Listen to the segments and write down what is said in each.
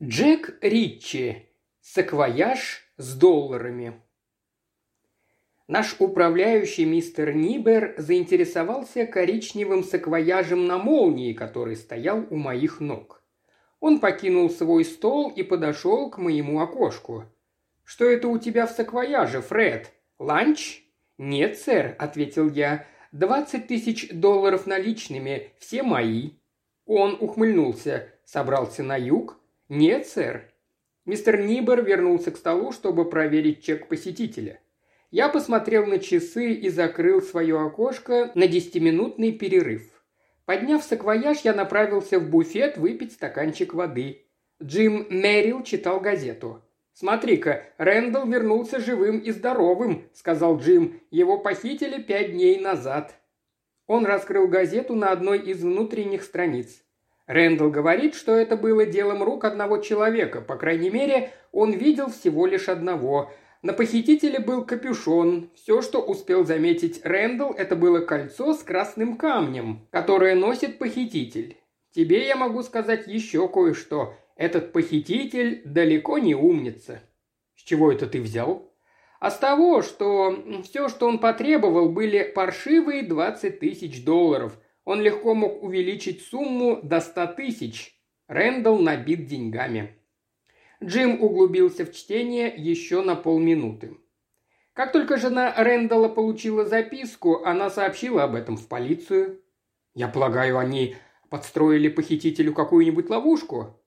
Джек Ричи. Саквояж с долларами. Наш управляющий мистер Нибер заинтересовался коричневым саквояжем на молнии, который стоял у моих ног. Он покинул свой стол и подошел к моему окошку. «Что это у тебя в саквояже, Фред? Ланч?» «Нет, сэр», — ответил я. «Двадцать тысяч долларов наличными, все мои». Он ухмыльнулся, собрался на юг, «Нет, сэр». Мистер Нибер вернулся к столу, чтобы проверить чек посетителя. Я посмотрел на часы и закрыл свое окошко на десятиминутный перерыв. Подняв саквояж, я направился в буфет выпить стаканчик воды. Джим Мэрил читал газету. «Смотри-ка, Рэндалл вернулся живым и здоровым», — сказал Джим. «Его похитили пять дней назад». Он раскрыл газету на одной из внутренних страниц. Рэндалл говорит, что это было делом рук одного человека, по крайней мере, он видел всего лишь одного. На похитителе был капюшон. Все, что успел заметить Рэндалл, это было кольцо с красным камнем, которое носит похититель. Тебе я могу сказать еще кое-что. Этот похититель далеко не умница. С чего это ты взял? А с того, что все, что он потребовал, были паршивые 20 тысяч долларов – он легко мог увеличить сумму до 100 тысяч. Рэндалл набит деньгами. Джим углубился в чтение еще на полминуты. Как только жена Рэндалла получила записку, она сообщила об этом в полицию. «Я полагаю, они подстроили похитителю какую-нибудь ловушку?»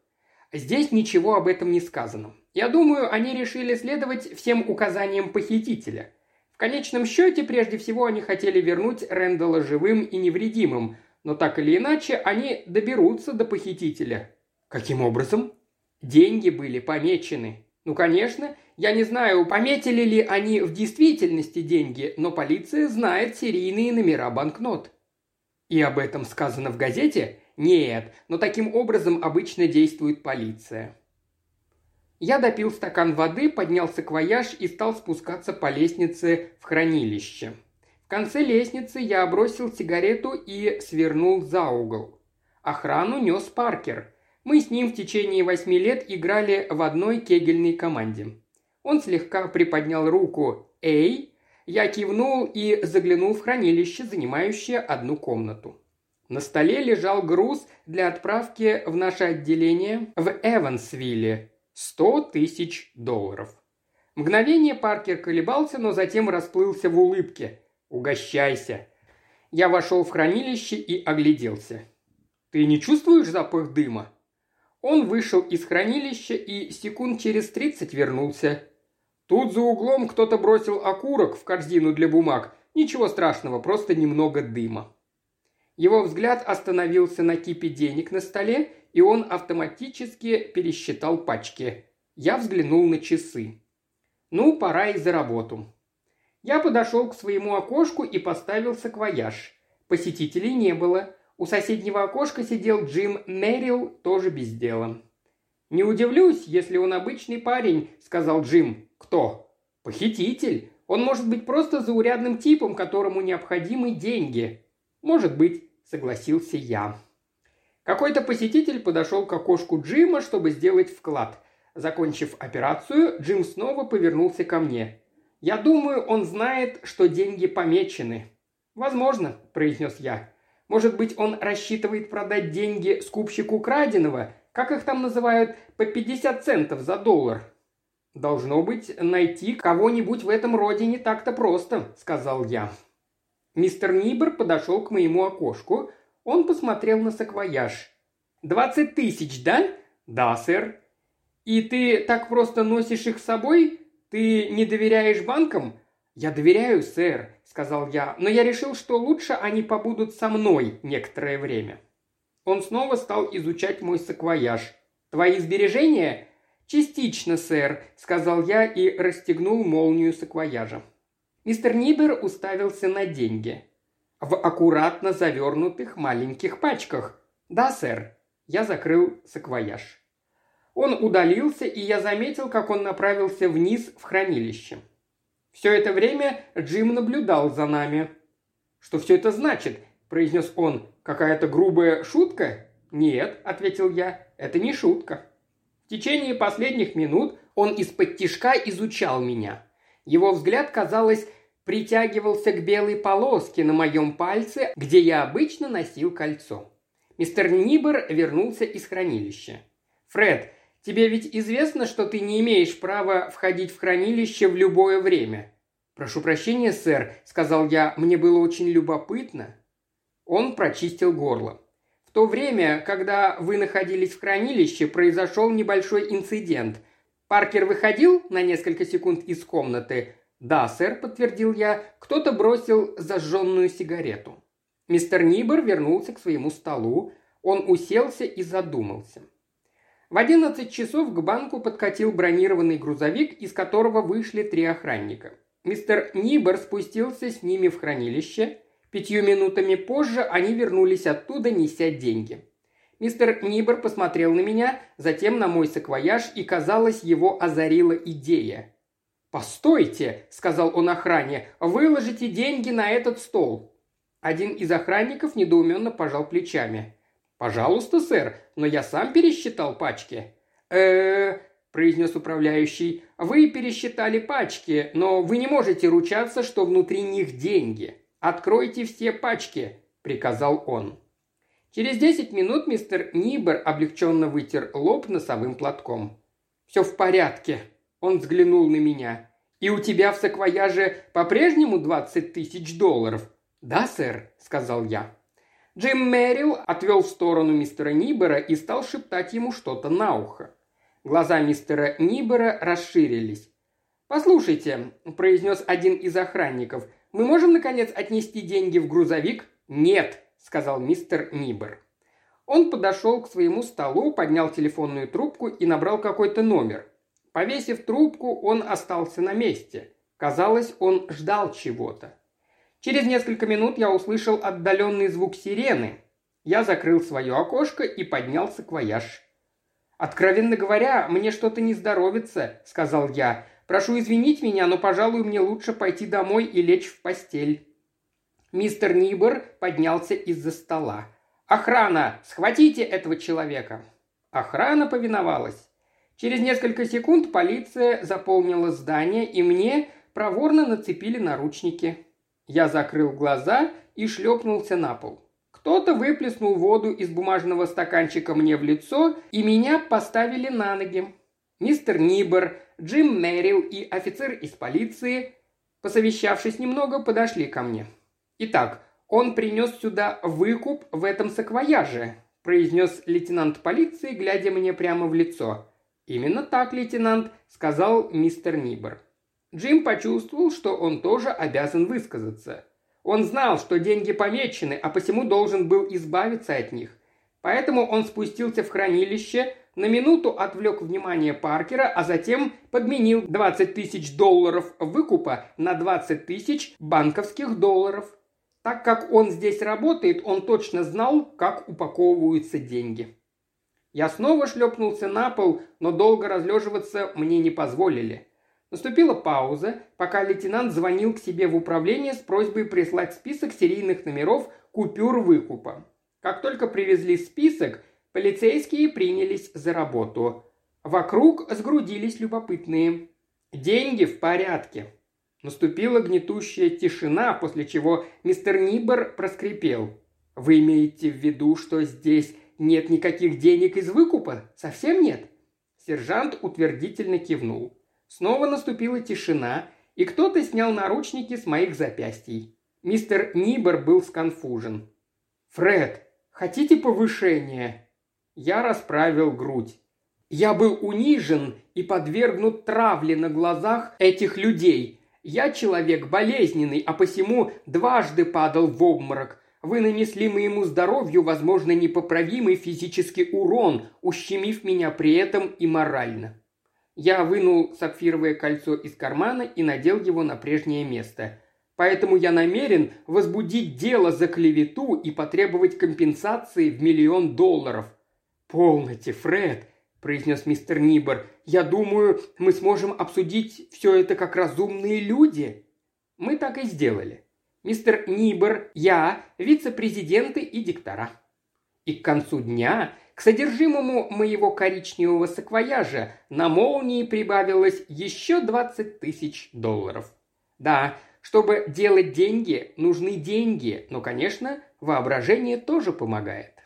Здесь ничего об этом не сказано. Я думаю, они решили следовать всем указаниям похитителя конечном счете, прежде всего, они хотели вернуть Рэндала живым и невредимым, но так или иначе они доберутся до похитителя. Каким образом? Деньги были помечены. Ну, конечно, я не знаю, пометили ли они в действительности деньги, но полиция знает серийные номера банкнот. И об этом сказано в газете? Нет, но таким образом обычно действует полиция. Я допил стакан воды, поднял саквояж и стал спускаться по лестнице в хранилище. В конце лестницы я бросил сигарету и свернул за угол. Охрану нес Паркер. Мы с ним в течение восьми лет играли в одной кегельной команде. Он слегка приподнял руку «Эй!» Я кивнул и заглянул в хранилище, занимающее одну комнату. На столе лежал груз для отправки в наше отделение в Эвансвилле, Сто тысяч долларов. Мгновение Паркер колебался, но затем расплылся в улыбке. «Угощайся!» Я вошел в хранилище и огляделся. «Ты не чувствуешь запах дыма?» Он вышел из хранилища и секунд через тридцать вернулся. Тут за углом кто-то бросил окурок в корзину для бумаг. Ничего страшного, просто немного дыма. Его взгляд остановился на кипе денег на столе, и он автоматически пересчитал пачки. Я взглянул на часы. Ну, пора и за работу. Я подошел к своему окошку и поставил саквояж. Посетителей не было. У соседнего окошка сидел Джим Мэрил, тоже без дела. «Не удивлюсь, если он обычный парень», — сказал Джим. «Кто?» «Похититель. Он может быть просто заурядным типом, которому необходимы деньги». «Может быть», — согласился я. Какой-то посетитель подошел к окошку Джима, чтобы сделать вклад. Закончив операцию, Джим снова повернулся ко мне. «Я думаю, он знает, что деньги помечены». «Возможно», – произнес я. «Может быть, он рассчитывает продать деньги скупщику краденого, как их там называют, по 50 центов за доллар?» «Должно быть, найти кого-нибудь в этом роде не так-то просто», – сказал я. Мистер Нибер подошел к моему окошку, он посмотрел на саквояж. «Двадцать тысяч, да?» «Да, сэр». «И ты так просто носишь их с собой? Ты не доверяешь банкам?» «Я доверяю, сэр», — сказал я, «но я решил, что лучше они побудут со мной некоторое время». Он снова стал изучать мой саквояж. «Твои сбережения?» «Частично, сэр», — сказал я и расстегнул молнию саквояжа. Мистер Нибер уставился на деньги в аккуратно завернутых маленьких пачках. Да, сэр. Я закрыл саквояж. Он удалился, и я заметил, как он направился вниз в хранилище. Все это время Джим наблюдал за нами. «Что все это значит?» – произнес он. «Какая-то грубая шутка?» «Нет», – ответил я, – «это не шутка». В течение последних минут он из-под тишка изучал меня. Его взгляд, казалось, притягивался к белой полоске на моем пальце, где я обычно носил кольцо. Мистер Нибер вернулся из хранилища. «Фред, тебе ведь известно, что ты не имеешь права входить в хранилище в любое время?» «Прошу прощения, сэр», — сказал я, — «мне было очень любопытно». Он прочистил горло. В то время, когда вы находились в хранилище, произошел небольшой инцидент. Паркер выходил на несколько секунд из комнаты. «Да, сэр», – подтвердил я, – «кто-то бросил зажженную сигарету». Мистер Нибер вернулся к своему столу. Он уселся и задумался. В одиннадцать часов к банку подкатил бронированный грузовик, из которого вышли три охранника. Мистер Нибер спустился с ними в хранилище – Пятью минутами позже они вернулись оттуда, неся деньги. Мистер Нибер посмотрел на меня, затем на мой саквояж, и, казалось, его озарила идея. «Постойте!» – сказал он охране. «Выложите деньги на этот стол!» Один из охранников недоуменно пожал плечами. «Пожалуйста, сэр, но я сам пересчитал пачки». «Э-э-э», произнес управляющий, – «вы пересчитали пачки, но вы не можете ручаться, что внутри них деньги». «Откройте все пачки!» – приказал он. Через десять минут мистер Нибер облегченно вытер лоб носовым платком. «Все в порядке», – он взглянул на меня. «И у тебя в саквояже по-прежнему двадцать тысяч долларов?» «Да, сэр», – сказал я. Джим Мэрил отвел в сторону мистера Нибера и стал шептать ему что-то на ухо. Глаза мистера Нибера расширились. «Послушайте», – произнес один из охранников – мы можем, наконец, отнести деньги в грузовик?» «Нет», – сказал мистер Нибер. Он подошел к своему столу, поднял телефонную трубку и набрал какой-то номер. Повесив трубку, он остался на месте. Казалось, он ждал чего-то. Через несколько минут я услышал отдаленный звук сирены. Я закрыл свое окошко и поднялся к вояж. «Откровенно говоря, мне что-то не здоровится», – сказал я. Прошу извинить меня, но, пожалуй, мне лучше пойти домой и лечь в постель». Мистер Нибер поднялся из-за стола. «Охрана! Схватите этого человека!» Охрана повиновалась. Через несколько секунд полиция заполнила здание, и мне проворно нацепили наручники. Я закрыл глаза и шлепнулся на пол. Кто-то выплеснул воду из бумажного стаканчика мне в лицо, и меня поставили на ноги. Мистер Нибер, Джим Мэрил и офицер из полиции, посовещавшись немного, подошли ко мне. «Итак, он принес сюда выкуп в этом саквояже», – произнес лейтенант полиции, глядя мне прямо в лицо. «Именно так, лейтенант», – сказал мистер Нибер. Джим почувствовал, что он тоже обязан высказаться. Он знал, что деньги помечены, а посему должен был избавиться от них. Поэтому он спустился в хранилище, на минуту отвлек внимание Паркера, а затем подменил 20 тысяч долларов выкупа на 20 тысяч банковских долларов. Так как он здесь работает, он точно знал, как упаковываются деньги. Я снова шлепнулся на пол, но долго разлеживаться мне не позволили. Наступила пауза, пока лейтенант звонил к себе в управление с просьбой прислать список серийных номеров купюр выкупа. Как только привезли список, Полицейские принялись за работу. Вокруг сгрудились любопытные. Деньги в порядке. Наступила гнетущая тишина, после чего мистер Нибер проскрипел. «Вы имеете в виду, что здесь нет никаких денег из выкупа? Совсем нет?» Сержант утвердительно кивнул. Снова наступила тишина, и кто-то снял наручники с моих запястий. Мистер Нибер был сконфужен. «Фред, хотите повышение?» Я расправил грудь. Я был унижен и подвергнут травле на глазах этих людей. Я человек болезненный, а посему дважды падал в обморок. Вы нанесли моему здоровью, возможно, непоправимый физический урон, ущемив меня при этом и морально. Я вынул сапфировое кольцо из кармана и надел его на прежнее место. Поэтому я намерен возбудить дело за клевету и потребовать компенсации в миллион долларов – «Полноте, Фред!» –– произнес мистер Нибор. «Я думаю, мы сможем обсудить все это как разумные люди». Мы так и сделали. Мистер Нибор, я, вице-президенты и диктора. И к концу дня к содержимому моего коричневого саквояжа на молнии прибавилось еще 20 тысяч долларов. Да, чтобы делать деньги, нужны деньги, но, конечно, воображение тоже помогает.